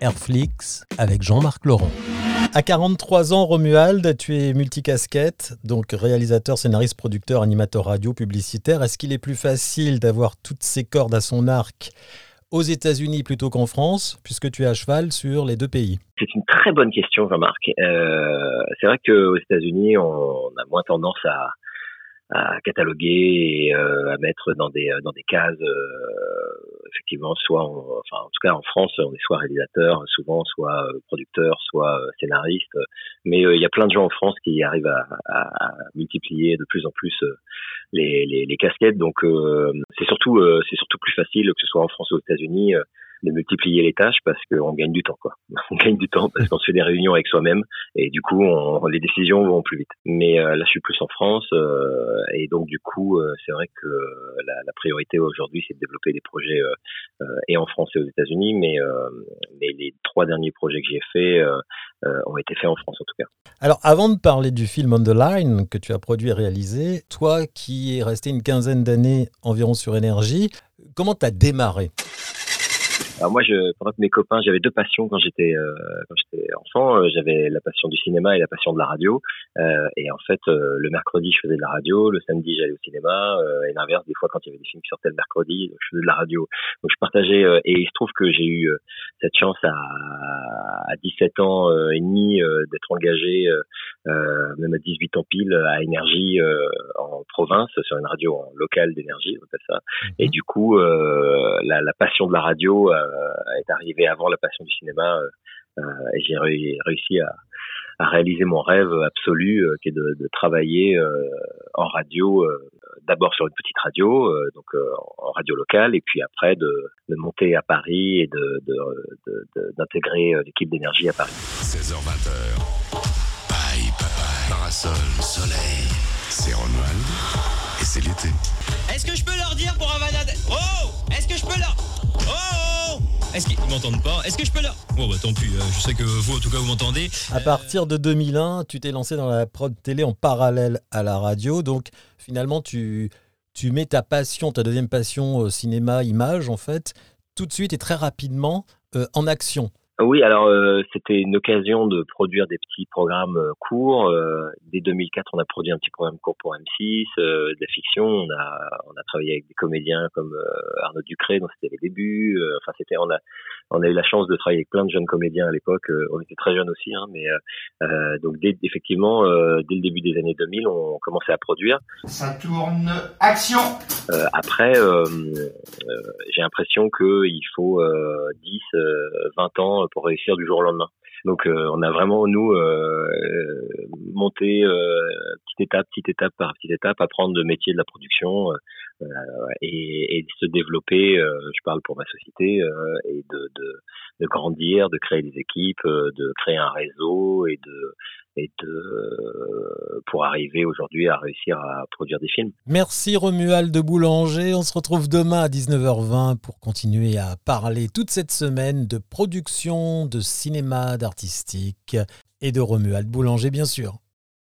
Airflix avec Jean-Marc Laurent. À 43 ans, Romuald, tu es multicasquette, donc réalisateur, scénariste, producteur, animateur radio, publicitaire. Est-ce qu'il est plus facile d'avoir toutes ces cordes à son arc aux États-Unis plutôt qu'en France, puisque tu es à cheval sur les deux pays? C'est une très bonne question, Jean-Marc. Euh, c'est vrai qu'aux États-Unis, on a moins tendance à, à cataloguer et euh, à mettre dans des dans des cases euh, effectivement soit enfin en tout cas en France on est soit réalisateur souvent soit euh, producteur soit scénariste. Mais il y a plein de gens en France qui arrivent à, multiplier de plus en plus les, les, les casquettes. Donc c'est surtout c'est surtout plus facile que ce soit en France ou aux États-Unis de multiplier les tâches parce qu'on gagne du temps quoi. On gagne du temps parce qu'on se fait des réunions avec soi-même et du coup les décisions vont plus vite. Mais euh, là je suis plus en France euh, et donc du coup euh, c'est vrai que la, priorité aujourd'hui c'est de développer des projets et en France et aux États-Unis, mais les trois derniers projets que j'ai faits ont été faits en France en tout cas. Alors avant de parler du film On the Line que tu as produit et réalisé, toi qui es resté une quinzaine d'années environ sur énergie, comment tu démarré? Alors moi, je, pendant que mes copains, j'avais deux passions quand j'étais euh, quand j'étais enfant. Euh, j'avais la passion du cinéma et la passion de la radio. Euh, et en fait, euh, le mercredi, je faisais de la radio. Le samedi, j'allais au cinéma. et l'inverse, des fois, quand il y avait des films qui sortaient le mercredi, je faisais de la radio. Donc je partageais. et il se trouve que j'ai eu cette chance à, à 17 ans et demi d'être engagé, même à 18 ans pile, à Énergie en province sur une radio locale d'énergie, on appelle ça. Et mhm. du coup, la, la passion de la radio euh, est arrivé avant la passion du cinéma euh, euh, et j'ai réussi à, à réaliser mon rêve absolu qui est de, de travailler en radio d'abord sur une petite radio donc en radio locale et puis après de, de monter à Paris et de d'intégrer l'équipe d'énergie à Paris. 16h20 pipe parasol soleil. C'est Ronald et c'est l'été. Est-ce que je peux leur dire pour un oh! Est-ce que je peux leur oh est-ce qu'ils m'entendent pas Est-ce que je peux là Bon bah tant pis, euh, je sais que vous en tout cas vous m'entendez. À partir de 2001, tu t'es lancé dans la prod télé en parallèle à la radio, donc finalement tu, tu mets ta passion, ta deuxième passion cinéma, image en fait, tout de suite et très rapidement euh, en action. Oui, alors euh, c'était une occasion de produire des petits programmes euh, courts. Euh, dès 2004, on a produit un petit programme court pour M6, de la fiction. On a on a travaillé avec des comédiens comme Arnaud Ducré, dont c'était les débuts. enfin, c'était on a on a eu la chance de travailler avec plein de jeunes comédiens à l'époque. on était très jeunes aussi, hein, mais donc dès, effectivement, dès le début des années 2000, on commençait à produire. Ça tourne, action. après, j'ai l'impression qu'il faut 10, 20 ans pour réussir du jour au lendemain. Donc euh, on a vraiment nous euh, monté euh, petite étape, petite étape par petite étape, apprendre le métier de la production euh, et, et, se développer. je parle pour ma société et de, de, de, grandir, de créer des équipes, de créer un réseau et de et de pour arriver aujourd'hui à réussir à produire des films. Merci Romuald de Boulanger. On se retrouve demain à 19h20 pour continuer à parler toute cette semaine de production, de cinéma, d'artistique et de Romuald Boulanger bien sûr.